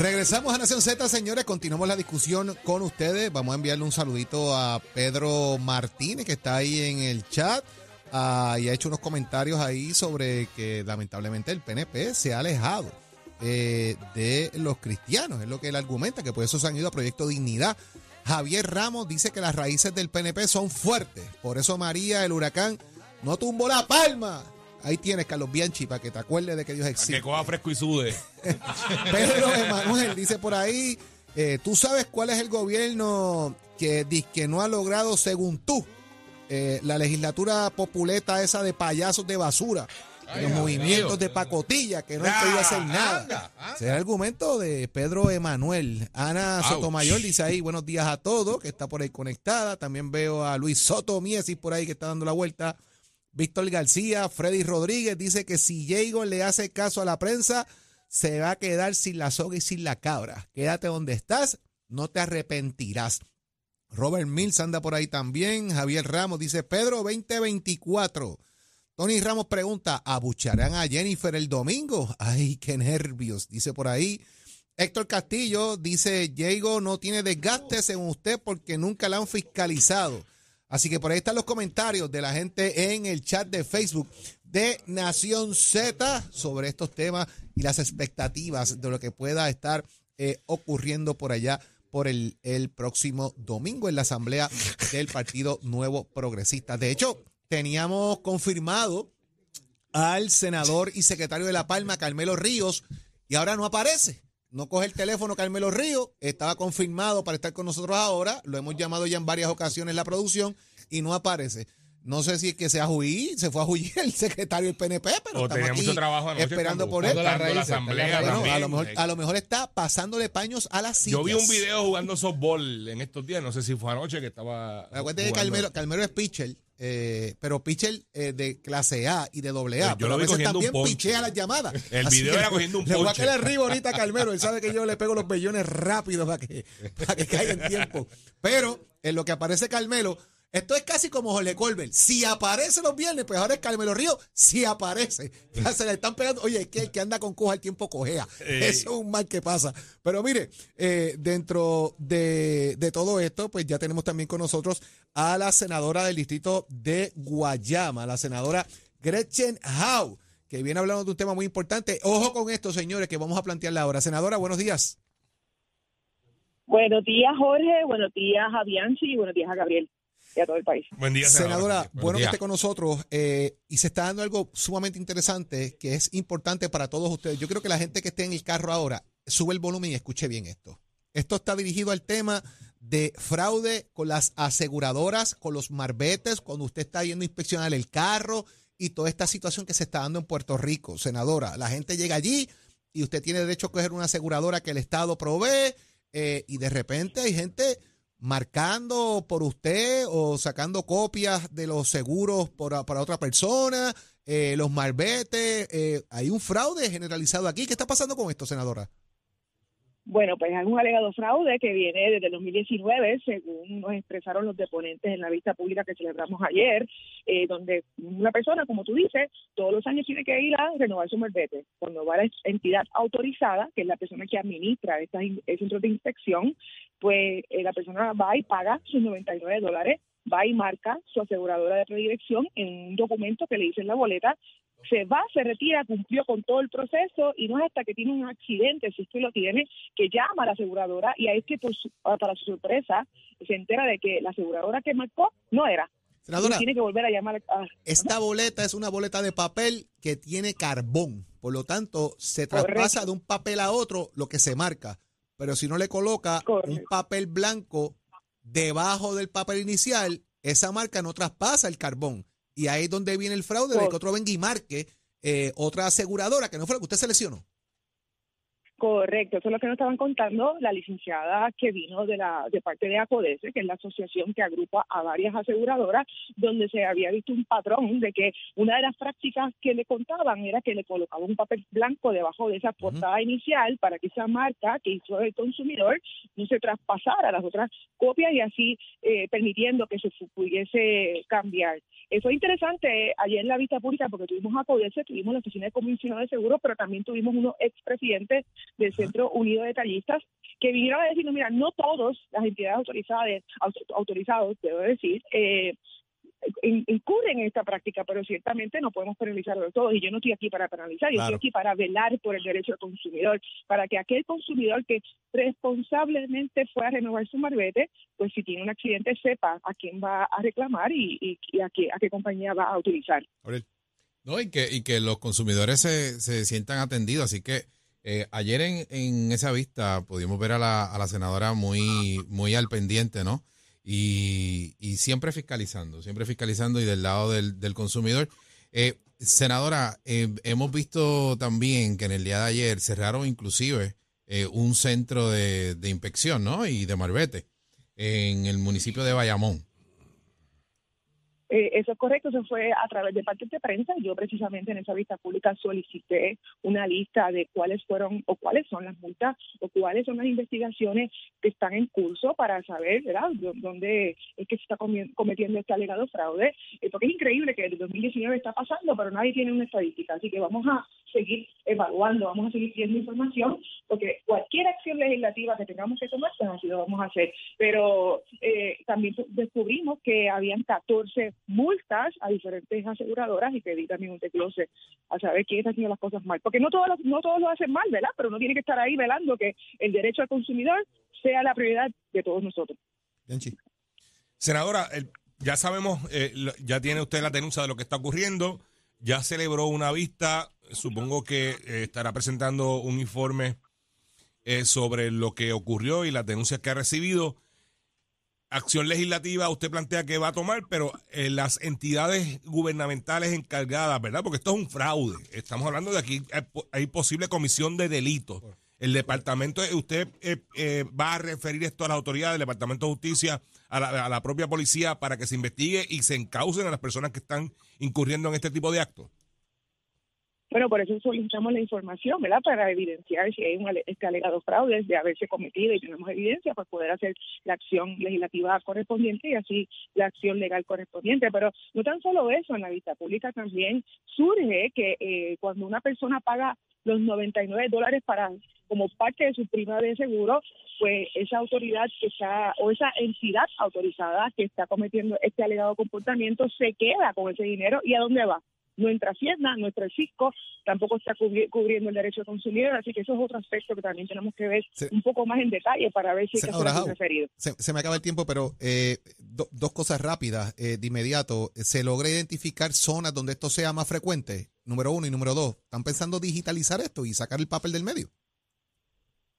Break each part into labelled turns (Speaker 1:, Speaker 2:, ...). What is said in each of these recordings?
Speaker 1: Regresamos a Nación Z, señores. Continuamos la discusión con ustedes. Vamos a enviarle un saludito a Pedro Martínez, que está ahí en el chat. ah, y ha hecho unos comentarios ahí sobre que lamentablemente el PNP se ha alejado eh, de los cristianos. Es lo que él argumenta, que por eso se han ido a Proyecto Dignidad. Javier Ramos dice que las raíces del PNP son fuertes. Por eso María, el huracán, no tumbó la palma. Ahí tienes, Carlos Bianchi, para que te acuerdes de que Dios existe.
Speaker 2: Que coja fresco y sude.
Speaker 1: Pedro Emanuel dice por ahí, eh, ¿tú sabes cuál es el gobierno que, que no ha logrado, según tú, eh, la legislatura populeta esa de payasos de basura? los movimientos de pacotilla que no han querido hacer nada. Es el argumento de Pedro Emanuel. Ana Sotomayor dice ahí, buenos días a todos, que está por ahí conectada. También veo a Luis Soto Miesis por ahí que está dando la vuelta. Víctor García, Freddy Rodríguez dice que si Diego le hace caso a la prensa, se va a quedar sin la soga y sin la cabra. Quédate donde estás, no te arrepentirás. Robert Mills anda por ahí también. Javier Ramos dice, Pedro 2024. Tony Ramos pregunta, ¿abucharán a Jennifer el domingo? Ay, qué nervios, dice por ahí. Héctor Castillo dice, Diego no tiene desgaste según usted porque nunca la han fiscalizado. Así que por ahí están los comentarios de la gente en el chat de Facebook de Nación Z sobre estos temas y las expectativas de lo que pueda estar eh, ocurriendo por allá por el, el próximo domingo en la asamblea del Partido Nuevo Progresista. De hecho, teníamos confirmado al senador y secretario de La Palma, Carmelo Ríos, y ahora no aparece. No coge el teléfono Carmelo Ríos, estaba confirmado para estar con nosotros ahora, lo hemos llamado ya en varias ocasiones la producción y no aparece. No sé si es que se, ajuí, se fue a huir el secretario del PNP, pero
Speaker 2: O
Speaker 1: estamos
Speaker 2: tenía
Speaker 1: aquí
Speaker 2: mucho trabajo
Speaker 1: esperando por él.
Speaker 2: la raíz, la asamblea
Speaker 1: Bueno,
Speaker 2: también.
Speaker 1: a, lo mejor, a lo mejor está pasándole paños a las sillas.
Speaker 2: Yo vi un video jugando softball en estos días, no sé si fue anoche que estaba.
Speaker 1: Acuérdate que Carmelo es pitcher, eh, pero pitcher eh, de clase A y de doble A.
Speaker 2: Pues yo
Speaker 1: pero
Speaker 2: lo
Speaker 1: a veces también
Speaker 2: ponche.
Speaker 1: pichea las llamadas.
Speaker 2: El
Speaker 1: Así
Speaker 2: video era cogiendo un
Speaker 1: Le voy a
Speaker 2: ponche.
Speaker 1: caer arriba ahorita a Carmelo. Él sabe que yo le pego los bellones rápido para que, para que caiga en tiempo. Pero en lo que aparece Carmelo, esto es casi como Jorge Colbert. Si aparece los viernes, pues ahora es Carmelo Río. Si aparece. Ya se le están pegando. Oye, es que el que anda con coja el tiempo cojea.
Speaker 2: Eh.
Speaker 1: Eso es un mal que pasa. Pero mire, eh, dentro de, de todo esto, pues ya tenemos también con nosotros a la senadora del distrito de Guayama, la senadora Gretchen Howe, que viene hablando de un tema muy importante. Ojo con esto, señores, que vamos a plantearle ahora. Senadora, buenos días.
Speaker 3: Buenos días, Jorge. Buenos días a Bianchi y buenos días a Gabriel y a todo el país.
Speaker 2: Buen día,
Speaker 1: Senadora,
Speaker 2: Buenos
Speaker 1: bueno que esté con nosotros eh, y se está dando algo sumamente interesante que es importante para todos ustedes. Yo creo que la gente que esté en el carro ahora, sube el volumen y escuche bien esto. Esto está dirigido al tema de fraude con las aseguradoras, con los marbetes, cuando usted está yendo a inspeccionar el carro y toda esta situación que se está dando en Puerto Rico. Senadora, la gente llega allí y usted tiene derecho a coger una aseguradora que el Estado provee eh, y de repente hay gente marcando por usted o sacando copias de los seguros para otra persona, eh, los malbetes, eh, hay un fraude generalizado aquí. ¿Qué está pasando con esto, senadora?
Speaker 3: Bueno, pues hay un alegado fraude que viene desde el 2019, según nos expresaron los deponentes en la vista pública que celebramos ayer, eh, donde una persona, como tú dices, todos los años tiene que ir a renovar su malvete. Cuando va a la entidad autorizada, que es la persona que administra eh, centros de inspección, pues eh, la persona va y paga sus 99 dólares, va y marca su aseguradora de predilección en un documento que le dice en la boleta se va, se retira, cumplió con todo el proceso y no es hasta que tiene un accidente, si es que lo tiene, que llama a la aseguradora y ahí es que por su- ah, para su sorpresa se entera de que la aseguradora que marcó no era.
Speaker 1: Senadora,
Speaker 3: tiene que volver a llamar a...
Speaker 1: esta boleta es una boleta de papel que tiene carbón. Por lo tanto, se
Speaker 3: Correcto.
Speaker 1: traspasa de un papel a otro lo que se marca. Pero si no le coloca un papel blanco debajo del papel inicial, esa marca no traspasa el carbón. Y ahí es donde viene el fraude de que otro venga y marque eh, otra aseguradora que no fue la que usted seleccionó.
Speaker 3: Correcto, eso es lo que nos estaban contando la licenciada que vino de la de parte de ACODESE, que es la asociación que agrupa a varias aseguradoras, donde se había visto un patrón de que una de las prácticas que le contaban era que le colocaban un papel blanco debajo de esa portada inicial para que esa marca que hizo el consumidor no se traspasara a las otras copias y así eh, permitiendo que se pudiese cambiar. Eh, fue interesante ayer en la vista pública porque tuvimos a CODESE, tuvimos la oficina de comisionado de seguros, pero también tuvimos unos expresidentes del Centro Unido de Tallistas que vinieron a decir, mira, no todos las entidades autorizadas, autorizados, debo decir, eh, incurren en esta práctica, pero ciertamente no podemos penalizarlo de todos. Y yo no estoy aquí para penalizar, yo estoy aquí para velar por el derecho del consumidor, para que aquel consumidor que responsablemente fue a renovar su marbete, pues si tiene un accidente sepa a quién va a reclamar y, a, qué, a qué compañía va a utilizar.
Speaker 4: No, y que, y que los consumidores se, se sientan atendidos, así que eh, ayer en, en, esa vista pudimos ver a la, a la senadora muy, muy al pendiente, ¿no? Y, y, siempre fiscalizando, siempre fiscalizando y del lado del, del consumidor. Eh, senadora, eh, hemos visto también que en el día de ayer cerraron inclusive un centro de, de inspección, ¿no? Y de marbete en el municipio de Bayamón.
Speaker 3: Eh, eso es correcto, eso fue a través de partes de prensa. Yo precisamente en esa vista pública solicité una lista de cuáles fueron o cuáles son las multas o cuáles son las investigaciones que están en curso para saber, ¿verdad?, dónde es que se está cometiendo este alegado fraude. Eh, porque es increíble que el 2019 está pasando, pero nadie tiene una estadística. Así que vamos a seguir evaluando, vamos a seguir pidiendo información, porque cualquier acción legislativa que tengamos que tomar, pues así lo vamos a hacer. Pero eh, también descubrimos que habían 14 multas a diferentes aseguradoras y pedí también un desglose a saber quién está haciendo las cosas mal. Porque no todos, no todos lo hacen mal, ¿verdad? Pero uno tiene que estar ahí velando que el derecho al consumidor sea la prioridad de todos nosotros.
Speaker 2: Senadora, ya sabemos, eh, ya tiene usted la denuncia de lo que está ocurriendo, ya celebró una vista, supongo que eh, estará presentando un informe eh, sobre lo que ocurrió y las denuncias que ha recibido acción legislativa usted plantea que va a tomar, pero eh, las entidades gubernamentales encargadas, ¿verdad? Porque esto es un fraude. Estamos hablando de aquí, hay, posible comisión de delitos. El departamento, usted eh, eh, va a referir esto a las autoridades del Departamento de Justicia, a la, a la propia policía, para que se investigue y se encaucen a las personas que están incurriendo en este tipo de actos.
Speaker 3: Bueno, por eso solicitamos la información, ¿verdad? Para evidenciar si hay un este alegado fraude de haberse cometido y tenemos evidencia para poder hacer la acción legislativa correspondiente y así la acción legal correspondiente. Pero no tan solo eso, en la vista pública también surge que eh, cuando una persona paga los 99 dólares para como parte de su prima de seguro, pues esa autoridad que está, o esa entidad autorizada que está cometiendo este alegado comportamiento se queda con ese dinero y a dónde va nuestra Hacienda, nuestro fisco tampoco está cubriendo el derecho de consumidor, así que eso es otro aspecto que también tenemos que ver un poco más en detalle para ver si hacer referido.
Speaker 1: Se, se, me acaba el tiempo, pero eh, dos cosas rápidas eh, de inmediato. ¿Se logra identificar zonas donde esto sea más frecuente? Número uno y número dos. ¿Están pensando digitalizar esto y sacar el papel del medio?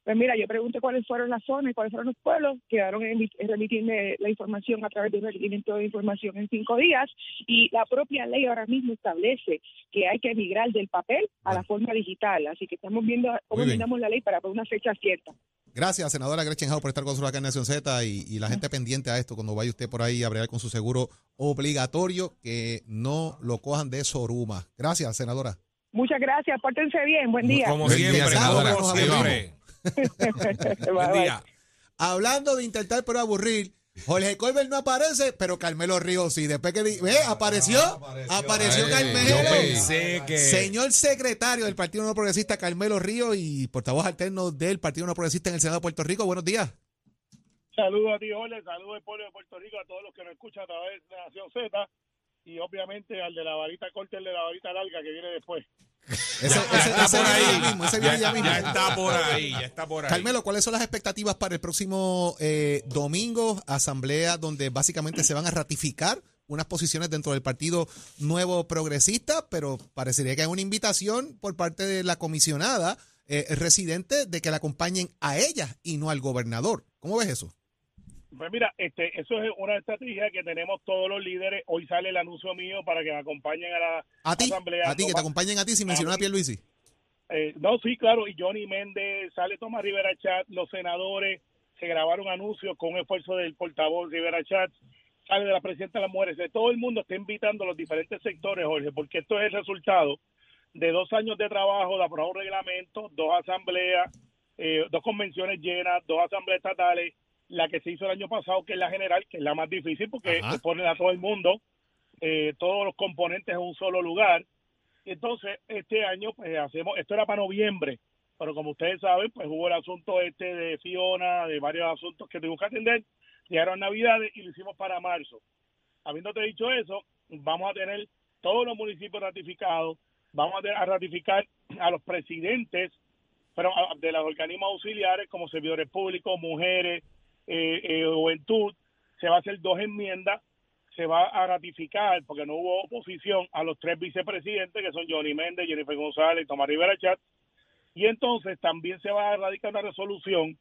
Speaker 3: Pues mira, yo pregunté cuáles fueron las zonas y cuáles fueron los pueblos, quedaron en, remitirme la información a través de un requerimiento de información en cinco días y la propia ley ahora mismo establece que hay que emigrar del papel a la forma digital, así que estamos viendo cómo miramos la ley para poner una fecha cierta.
Speaker 1: Gracias, senadora Gretchen Howe, por estar con nosotros acá en Nación Z y, la gente pendiente a esto cuando vaya usted por ahí a bregar con su seguro obligatorio, que no lo cojan de soruma. Gracias, senadora.
Speaker 3: Muchas gracias, pórtense bien, buen día.
Speaker 2: Como siempre, senadora,
Speaker 1: Hablando de intentar pero aburrir, Jorge Colbert no aparece, pero Carmelo Ríos sí. Después que ve, apareció, apareció, Carmelo. Señor secretario del Partido No Progresista, Carmelo Ríos, y portavoz alterno del Partido No Progresista en el Senado de Puerto Rico. Buenos días.
Speaker 5: Saludos a ti, Jorge. Saludos al pueblo de Puerto Rico, a todos los que nos escuchan a través de Nación Z. Y obviamente al de la varita corta, el de la varita larga que viene después.
Speaker 2: Ese, está por ahí. ya, está por ahí, ya está por ahí.
Speaker 1: Carmelo, ¿cuáles son las expectativas para el próximo eh, domingo? Asamblea donde básicamente se van a ratificar unas posiciones dentro del Partido Nuevo Progresista, pero parecería que hay una invitación por parte de la comisionada eh, residente de que la acompañen a ella y no al gobernador. ¿Cómo ves eso?
Speaker 5: Pues mira, este, eso es una estrategia que tenemos todos los líderes. Hoy sale el anuncio mío para que me acompañen a la
Speaker 1: ¿A ti?
Speaker 5: asamblea.
Speaker 1: A ti, que te acompañen a ti sin mencionar a Pierluisi.
Speaker 5: Eh, no, sí, claro, y Johnny Méndez, sale Tomás Rivera Chat, los senadores se grabaron anuncios con un esfuerzo del portavoz Rivera Chat, sale de la presidenta de las mujeres, de todo el mundo está invitando a los diferentes sectores, Jorge, porque esto es el resultado de dos años de trabajo, de aprobar un reglamento, dos asambleas, eh, dos convenciones llenas, dos asambleas estatales, la que se hizo el año pasado, que es la general, que es la más difícil porque
Speaker 1: Ajá.
Speaker 5: ponen a todo el mundo, eh, todos los componentes en un solo lugar. Entonces, este año, pues hacemos, esto era para noviembre, pero como ustedes saben, pues hubo el asunto este de Fiona, de varios asuntos que tuvimos que atender, llegaron Navidades y lo hicimos para marzo. Habiéndote dicho eso, vamos a tener todos los municipios ratificados, vamos a, ratificar a los presidentes pero de los organismos auxiliares como servidores públicos, mujeres, eh, eh, juventud, se va a hacer dos enmiendas, se va a ratificar, porque no hubo oposición, a los tres vicepresidentes, que son Johnny Méndez, Jennifer González y Tomás Rivera Chat, y entonces también se va a radicar una resolución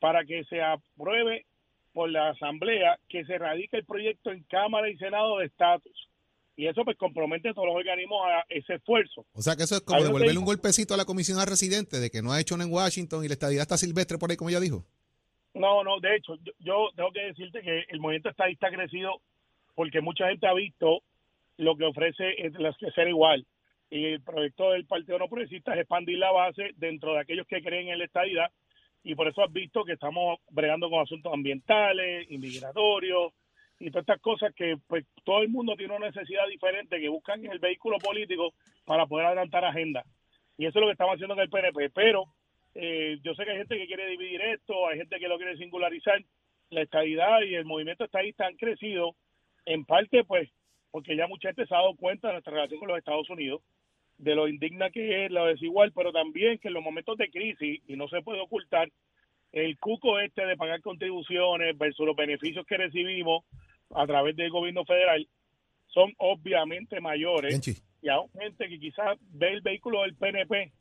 Speaker 5: para que se apruebe por la Asamblea que se radique el proyecto en Cámara y Senado de estatus. Y eso pues compromete a todos los organismos a ese esfuerzo.
Speaker 1: O sea que eso es como devolverle un golpecito a la comisión a residente de que no ha hecho nada en Washington y la estadidad está silvestre por ahí, como ella dijo.
Speaker 5: No, no, de hecho, yo, yo tengo que decirte que el movimiento estadista ha crecido porque mucha gente ha visto lo que ofrece el ser igual. Y el proyecto del Partido No Progresista es expandir la base dentro de aquellos que creen en la estadidad. Y por eso has visto que estamos bregando con asuntos ambientales, inmigratorios y todas estas cosas que pues todo el mundo tiene una necesidad diferente que buscan en el vehículo político para poder adelantar agenda. Y eso es lo que estamos haciendo en el PNP. Pero eh, yo sé que hay gente que quiere dividir esto, hay gente que lo quiere singularizar. La estadidad y el movimiento estadista han crecido en parte, pues, porque ya mucha gente se ha dado cuenta de nuestra relación con los Estados Unidos, de lo indigna que es, lo desigual, pero también que en los momentos de crisis, y no se puede ocultar, el cuco este de pagar contribuciones versus los beneficios que recibimos a través del gobierno federal son obviamente mayores y aún gente que quizás ve el vehículo del PNP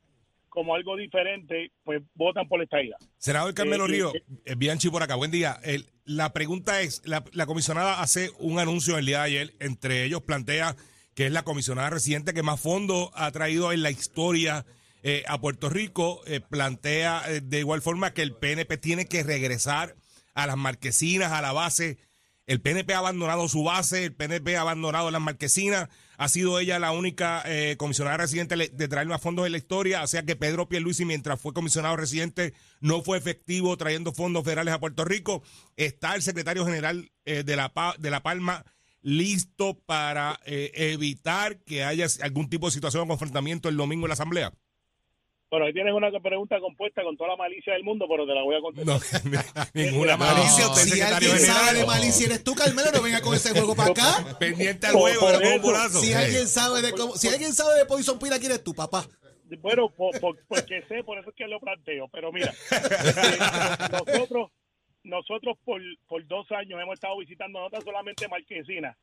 Speaker 5: como algo diferente, pues votan por la estadidad.
Speaker 2: Senador Carmelo
Speaker 5: Eh,
Speaker 2: Río,
Speaker 5: eh,
Speaker 2: eh, Bianchi por acá, buen día. El- la pregunta es, la, la comisionada hace un anuncio el día de ayer, entre ellos plantea que es la comisionada residente que más fondos ha traído en la historia eh, a Puerto Rico, plantea de igual forma que el PNP tiene que regresar a las marquesinas, a la base. El PNP ha abandonado su base, el PNP ha abandonado las marquesinas, ha sido ella la única eh, comisionada residente de traer más fondos en la historia, o sea que Pedro Pierluisi mientras fue comisionado residente no fue efectivo trayendo fondos federales a Puerto Rico. Está el secretario general eh, de, la, de La Palma listo para eh, evitar que haya algún tipo de situación de confrontamiento el domingo en la asamblea.
Speaker 5: Bueno, ahí tienes una pregunta compuesta con toda la malicia del mundo, pero te la voy a contestar.
Speaker 2: No, ninguna malicia, usted
Speaker 1: si
Speaker 2: secretario
Speaker 1: alguien
Speaker 2: general.
Speaker 1: sabe de malicia eres tú, Carmelo, no venga con ese juego para acá.
Speaker 2: Pendiente al juego, era como un bolazo.
Speaker 1: Si alguien sabe de cómo, si alguien sabe de Poison Pila, ¿quién eres tú, papá?
Speaker 5: Bueno, por- por- porque sé, por eso es que lo planteo. Pero mira, eh, nosotros, nosotros por, por dos años hemos estado visitando no tan solamente Marquesina,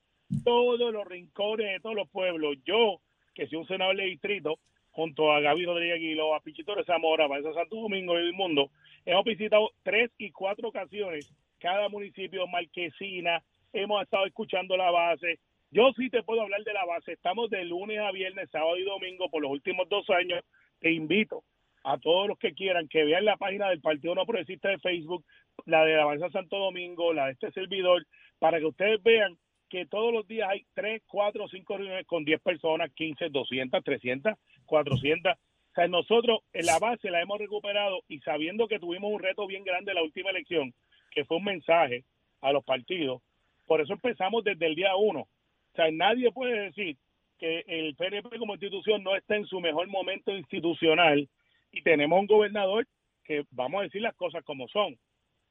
Speaker 5: todos los rincones de todos los pueblos. Yo, que soy un senador de distrito, junto a Gaby Rodríguez Aguiló, a Pichito de Zamora, Vanessa Santo Domingo y el mundo, hemos visitado tres y cuatro ocasiones cada municipio, Marquesina, hemos estado escuchando la base. Yo sí te puedo hablar de la base. Estamos de lunes a viernes, sábado y domingo por los últimos dos años. Te invito a todos los que quieran que vean la página del Partido No Progresista de Facebook, la de la Avanza Santo Domingo, la de este servidor, para que ustedes vean que todos los días hay 3, 4, 5 reuniones con 10 personas, 15, 200, 300, 400. O sea, nosotros en la base la hemos recuperado y sabiendo que tuvimos un reto bien grande en la última elección, que fue un mensaje a los partidos, por eso empezamos desde el día uno. O sea, nadie puede decir que el PNP como institución no está en su mejor momento institucional y tenemos un gobernador que, vamos a decir las cosas como son,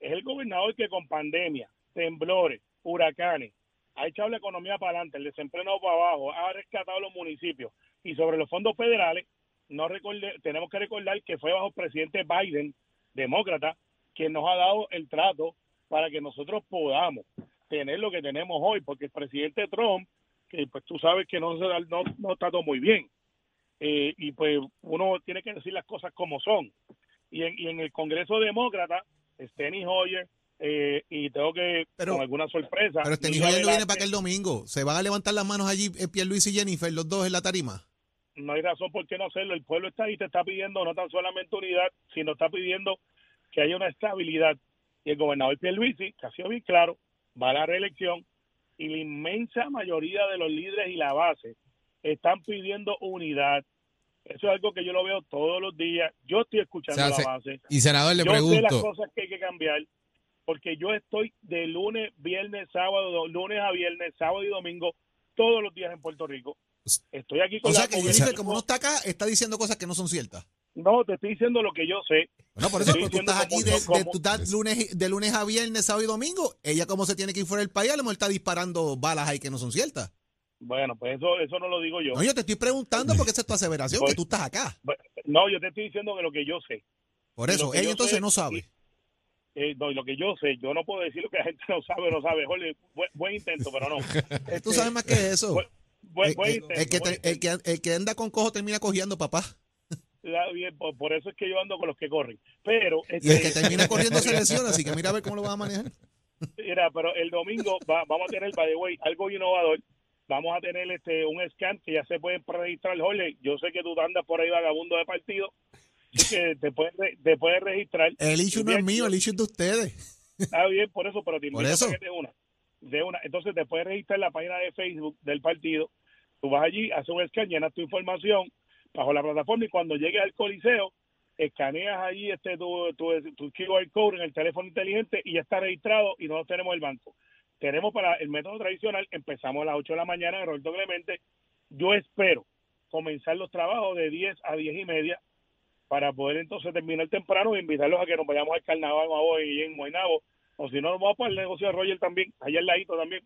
Speaker 5: es el gobernador que con pandemia, temblores, huracanes, ha echado la economía para adelante, el desempleo para abajo, ha rescatado los municipios y sobre los fondos federales, no recorde, tenemos que recordar que fue bajo el presidente Biden, demócrata, quien nos ha dado el trato para que nosotros podamos tener lo que tenemos hoy, porque el presidente Trump, que pues tú sabes que no, se da- no, no trató muy bien, eh, y pues uno tiene que decir las cosas como son. Y en, y en el Congreso Demócrata, Steny Hoyer, eh, y tengo que,
Speaker 1: Pero-
Speaker 5: con alguna sorpresa...
Speaker 1: Pero este hijo ya no viene para aquel domingo. ¿Se van a levantar las manos allí eh, Pierluis y Jennifer, los dos en la tarima?
Speaker 5: no hay razón por qué no hacerlo. El pueblo está ahí, te está pidiendo no tan solamente unidad, sino está pidiendo que haya una estabilidad. Y el gobernador Pierluisi, que ha sido bien claro, va a la reelección y la inmensa mayoría de los líderes y la base están pidiendo unidad. Eso es algo que yo lo veo todos los días. Yo estoy escuchando
Speaker 4: O sea,
Speaker 5: la base.
Speaker 4: Y senador, le
Speaker 5: yo sé las
Speaker 4: pregunto,
Speaker 5: cosas que hay que cambiar porque yo estoy de lunes, viernes, sábado, do- lunes a viernes, sábado y domingo, todos los días en Puerto Rico. Estoy aquí con
Speaker 1: O
Speaker 5: la
Speaker 1: sea que Jennifer, como no está acá, está diciendo cosas que no son ciertas.
Speaker 5: No, te estoy diciendo lo que yo sé.
Speaker 1: Bueno, por eso, pues, tú estás aquí de,
Speaker 5: yo- como-
Speaker 1: de- tú estás lunes, de lunes a viernes, sábado y domingo. Ella, como se tiene que ir fuera del país, a lo mejor está disparando balas ahí que no son ciertas.
Speaker 5: Bueno, pues eso, eso no lo digo yo.
Speaker 1: No, yo te estoy preguntando porque esa es tu aseveración,
Speaker 5: Pues-
Speaker 1: que tú estás acá.
Speaker 5: No, yo te estoy diciendo que lo que yo sé.
Speaker 1: Por eso, ella entonces
Speaker 5: sé-
Speaker 1: no sabe.
Speaker 5: Eh, no, y lo que yo sé, yo no puedo decir lo que la gente no sabe o no sabe. Jorge, buen, buen intento, pero no.
Speaker 1: Tú sabes más que eso.
Speaker 5: Buen, buen-
Speaker 1: El,
Speaker 5: intento,
Speaker 1: el que
Speaker 5: buen
Speaker 1: te- el que- el que anda con cojo termina cojeando, papá.
Speaker 5: Bien, por, por eso es que yo ando con los que corren. Pero,
Speaker 1: Y el que
Speaker 5: este,
Speaker 1: termina corriendo se lesiona, así que mira a ver cómo lo vas a manejar.
Speaker 5: mira, pero el domingo va- vamos a tener, by the way, algo innovador. Vamos a tener este un scan que ya se pueden registrar. Jorge, yo sé que tú andas por ahí vagabundo de partido, así que te puedes, te puedes registrar.
Speaker 1: El issue no es mío, el issue es de ustedes.
Speaker 5: Está bien, por eso, pero te invito a que de una. De una. Entonces te puedes registrar en la página de Facebook del partido. Tú vas allí, haces un scan, llenas tu información bajo la plataforma y cuando llegues al coliseo, escaneas allí este tu, tu, tu QR code en el teléfono inteligente y ya está registrado y nosotros tenemos el banco. Tenemos para el método tradicional, empezamos a las 8 de la mañana en Roberto Clemente. Yo espero comenzar los trabajos de 10 a 10 y media para poder entonces terminar temprano e invitarlos a que nos vayamos al carnaval hoy en Guaynabo o si no nos vamos para el negocio de Roger también, allá al ladito también,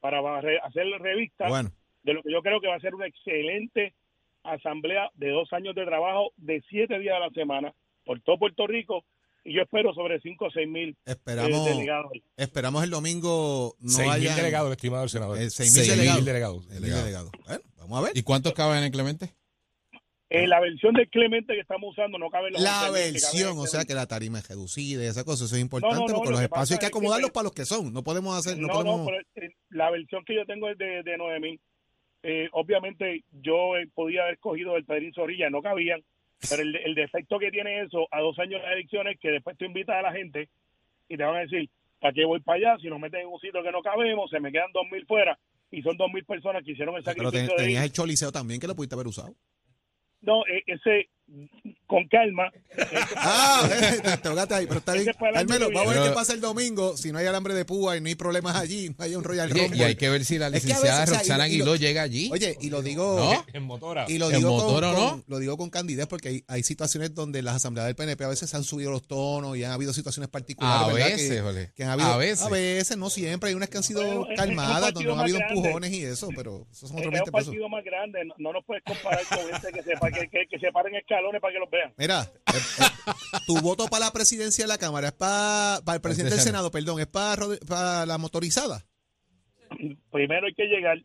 Speaker 5: para hacer la revista
Speaker 1: Bueno,
Speaker 5: de lo que yo creo que va a ser una excelente asamblea de dos años de trabajo de siete días a la semana por todo Puerto Rico y yo espero sobre cinco o seis mil eh,
Speaker 1: esperamos,
Speaker 5: delegados.
Speaker 1: esperamos el domingo no
Speaker 2: Seis mil
Speaker 1: haya
Speaker 2: delegados, estimado senador.
Speaker 1: Eh, seis mil delegados.
Speaker 2: delegados.
Speaker 1: Seis mil delegados. Bueno, vamos a ver.
Speaker 4: ¿y cuántos caben en el Clemente?
Speaker 5: Eh, la versión del Clemente que estamos usando no cabe en los
Speaker 1: La
Speaker 5: 11.000 que caben en
Speaker 1: versión, o sea que la tarima es reducida y esa cosa, eso es
Speaker 5: No, no,
Speaker 1: importante
Speaker 5: no,
Speaker 1: porque
Speaker 5: lo
Speaker 1: los espacios hay que
Speaker 5: es que
Speaker 1: acomodarlos para los que son. No podemos hacer, no,
Speaker 5: No,
Speaker 1: podemos.
Speaker 5: pero eh, la versión que yo tengo es de, de 9000. Eh, obviamente yo eh, podía haber cogido el Pedrín Zorrilla, no cabían, pero el, el defecto que tiene eso a dos años de elecciones que después tú invitas a la gente y te van a decir, ¿para qué voy para allá? Si nos meten en un sitio que no cabemos, se me quedan 2000 fuera y son 2000 personas que hicieron el
Speaker 1: pero
Speaker 5: sacrificio
Speaker 1: ten-
Speaker 5: de
Speaker 1: tenías el choliseo también que lo pudiste haber usado.
Speaker 5: No, eh, ese con calma.
Speaker 1: Ah, te tocaste ahí, pero está bien.
Speaker 5: Es
Speaker 1: Carmelo, vamos a ver qué pasa el domingo. Si no hay alambre de púa y no hay problemas allí, no hay un Royal Rumble.
Speaker 4: y hay que ver si la
Speaker 1: Es que a
Speaker 4: licenciada
Speaker 1: veces, o sea,
Speaker 4: Roxana
Speaker 1: y y
Speaker 4: Aguiló llega allí.
Speaker 1: Oye, y lo digo.
Speaker 4: ¿No?
Speaker 2: En motora.
Speaker 1: Y lo
Speaker 4: ¿En
Speaker 1: digo,
Speaker 4: motor
Speaker 1: con,
Speaker 4: o no?
Speaker 1: con- lo digo con candidez porque hay, hay situaciones donde las asambleas del PNP a veces han subido los tonos y han habido situaciones particulares.
Speaker 4: A
Speaker 1: ¿verdad?
Speaker 4: veces,
Speaker 1: que,
Speaker 4: jole.
Speaker 1: que han habido,
Speaker 4: A veces.
Speaker 1: no siempre. Hay unas que han sido
Speaker 5: es- es un
Speaker 1: calmadas, donde no ha habido
Speaker 5: grande.
Speaker 1: empujones y eso, pero esos son
Speaker 5: Es
Speaker 1: otros
Speaker 5: un
Speaker 1: 20 pesos.
Speaker 5: partido más grande, no, no nos puedes comparar con gente que, que, que, que se paren escalones para que los vean.
Speaker 1: Mira, eh, eh, tu voto para la presidencia de la Cámara es para, para el presidente del Senado, perdón, es para, la motorizada.
Speaker 5: primero hay que llegar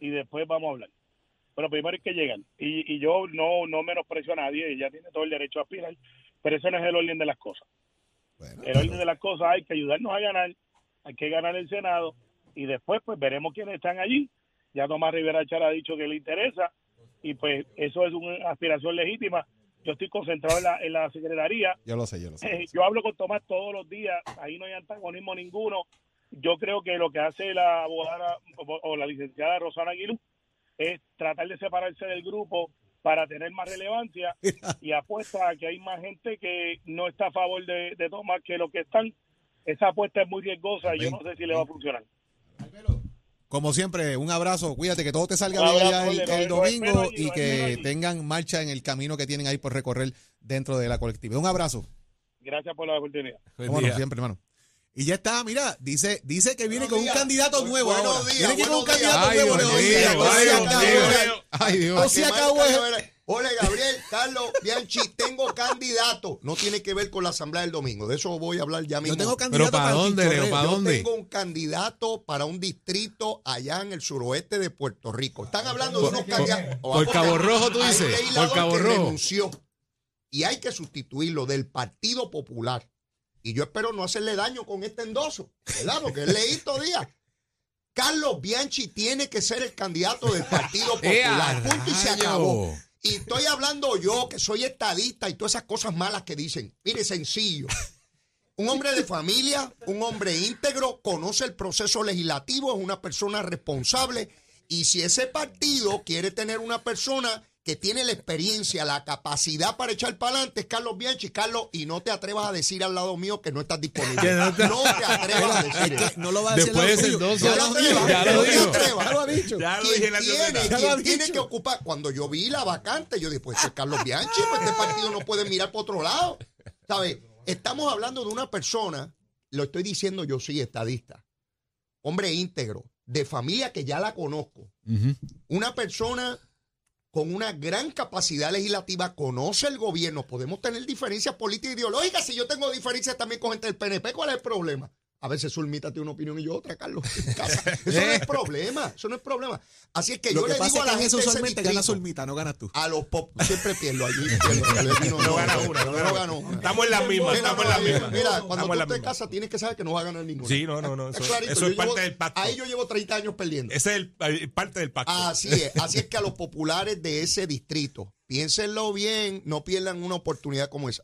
Speaker 5: y después vamos a hablar. Pero primero hay que llegar. Y, y yo no, no menosprecio a nadie, ella tiene todo el derecho a aspirar, pero ese no es el orden de las cosas.
Speaker 1: Bueno,
Speaker 5: El orden de las cosas hay que ayudarnos a ganar, hay que ganar el Senado y después pues veremos quiénes están allí. Ya Tomás Rivera Char ha dicho que le interesa y pues eso es una aspiración legítima. Yo estoy concentrado en la, en la secretaría
Speaker 1: yo lo sé, yo lo sé.
Speaker 5: eh, yo hablo con Tomás todos los días, ahí no hay antagonismo ninguno. Yo creo que lo que hace la abogada o, la licenciada Rosana Aguilú es tratar de separarse del grupo para tener más relevancia y apuesta a que hay más gente que no está a favor de, de Tomás que lo que están. Esa apuesta es muy riesgosa y yo no sé si le va a funcionar.
Speaker 1: Como siempre, un abrazo, cuídate, que todo te salga bien el, el domingo
Speaker 5: allí,
Speaker 1: y que tengan marcha en el camino que tienen ahí por recorrer dentro de la colectiva. Un abrazo.
Speaker 5: Gracias por la oportunidad.
Speaker 2: Buen día.
Speaker 1: siempre, hermano. Y ya está, mira, dice, dice que viene
Speaker 6: Buenos
Speaker 1: con un candidato nuevo
Speaker 6: Buenos
Speaker 1: ahora.
Speaker 6: días,
Speaker 1: viene que con un
Speaker 6: días.
Speaker 1: candidato
Speaker 4: Ay,
Speaker 1: nuevo.
Speaker 4: Dios Dios. Ay, Dios.
Speaker 1: No se acabó.
Speaker 6: Ole, Gabriel, Carlos, Bianchi, tengo candidato. No tiene que ver con la asamblea del domingo. De eso voy a hablar ya mismo.
Speaker 1: Yo tengo candidato
Speaker 4: ¿para
Speaker 1: el
Speaker 4: dónde. Leo? ¿Para
Speaker 6: Yo
Speaker 4: dónde?
Speaker 6: tengo un candidato para un distrito allá en el suroeste de Puerto Rico. Están hablando de unos candidatos.
Speaker 4: por Cabo Rojo, tú dices, por Cabo Rojo.
Speaker 6: renunció y hay que sustituirlo del Partido Popular. Y yo espero no hacerle daño con este endoso, ¿verdad? Porque leí todo día. Carlos Bianchi tiene que ser el candidato del Partido
Speaker 4: ¡Eh, a
Speaker 6: Popular. Punto y se acabó. Y estoy hablando yo, que soy estadista y todas esas cosas malas que dicen. Mire, sencillo. Un hombre de familia, un hombre íntegro, conoce el proceso legislativo, es una persona responsable. Y si ese partido quiere tener una persona que tiene la experiencia, la capacidad para echar para adelante, es Carlos Bianchi. Carlos, y no te atrevas a decir al lado mío que no estás disponible. No te, atrevas a
Speaker 1: Es
Speaker 6: decir
Speaker 1: que no lo va a decir
Speaker 4: Después
Speaker 1: Ya lo dijo, ya lo dijo. Ya lo ha dicho.
Speaker 2: Ya lo
Speaker 6: ¿Quién
Speaker 2: dije en la
Speaker 6: tiene.
Speaker 1: Ya lo ha
Speaker 6: quién tiene que ocupar? Cuando yo vi la vacante, yo dije, pues este es Carlos Bianchi, pues este partido no puede mirar para otro lado. ¿Sabes? Estamos hablando de una persona, lo estoy diciendo yo, sí, estadista, hombre íntegro, de familia que ya la conozco, una persona con una gran capacidad legislativa, conoce el gobierno, podemos tener diferencias políticas e ideológicas, si yo tengo diferencias también con gente del PNP, ¿cuál es el problema? A veces Zulmita tiene una opinión y yo otra, Carlos. en casa. Eso no es problema, eso no es problema. Así es que
Speaker 1: Lo
Speaker 6: yo
Speaker 1: que
Speaker 6: le
Speaker 1: pasa
Speaker 6: digo a la gente
Speaker 1: usualmente gana Zulmita, no ganas tú.
Speaker 6: a los pop, siempre pierdo allí. pierdo. No,
Speaker 2: No gana una, no gana
Speaker 6: gano.
Speaker 2: Estamos en las mismas, estamos en
Speaker 6: no,
Speaker 2: las
Speaker 6: mira,
Speaker 2: mismas.
Speaker 6: Mira, cuando
Speaker 2: Estamos
Speaker 6: tú estés en casa tienes que saber que no vas a ganar ninguna.
Speaker 2: Sí, no, no, no. Eso,
Speaker 6: Es clarito,
Speaker 2: eso
Speaker 6: yo
Speaker 2: es parte
Speaker 6: llevo-
Speaker 2: del pacto.
Speaker 6: Ahí yo llevo 30 años perdiendo.
Speaker 2: Ese es el, el- parte del pacto.
Speaker 6: Así es, así es que a los populares de ese distrito, piénsenlo bien, no pierdan una oportunidad como esa.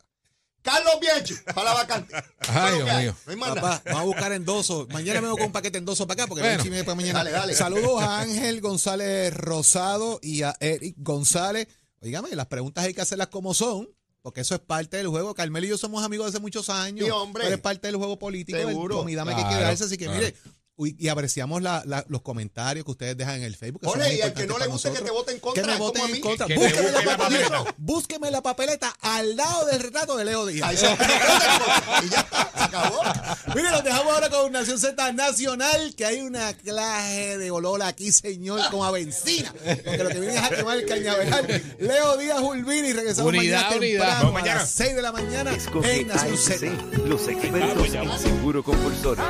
Speaker 6: Carlos Bianchi, para la vacante.
Speaker 4: Ay, Dios mío.
Speaker 6: No hay más nada.
Speaker 1: Papá, vamos a buscar endosos. Mañana me voy con un paquete de endosos para acá porque
Speaker 4: Bueno.
Speaker 1: chisme para mañana.
Speaker 6: Dale, dale.
Speaker 1: Saludos a Ángel González Rosado y a Eric González. Oígame, las preguntas hay que hacerlas como son. Porque eso es parte del juego. Carmelo y yo somos amigos hace muchos años.
Speaker 6: Sí, hombre.
Speaker 1: Pero es parte del juego político.
Speaker 6: Seguro.
Speaker 1: Del comidame que hay que
Speaker 4: Claro,
Speaker 1: darse. Así que
Speaker 4: claro.
Speaker 1: mire, y apreciamos la- la- los comentarios que ustedes dejan en el Facebook. que
Speaker 6: Ole, y al que no le guste que te voten en contra,
Speaker 1: Que me voten en contra.
Speaker 2: Que
Speaker 1: Búsqueme la
Speaker 2: la
Speaker 1: papeleta. Búsqueme la papeleta al lado del retrato de Leo Díaz.
Speaker 6: Ahí se y ya está, se acabó.
Speaker 1: Mire, nos dejamos ahora con Nación Z Nacional, que hay una clase de olor aquí, señor, como a benzina. Porque lo que viene es a quemar el cañaveral. Leo Díaz Ulvini, regresamos
Speaker 4: Unidad,
Speaker 1: mañana
Speaker 4: unidad.
Speaker 1: temprano a las 6 de la mañana
Speaker 7: Escoge
Speaker 1: en Nación Z.
Speaker 7: Los expertos en seguro compulsorio.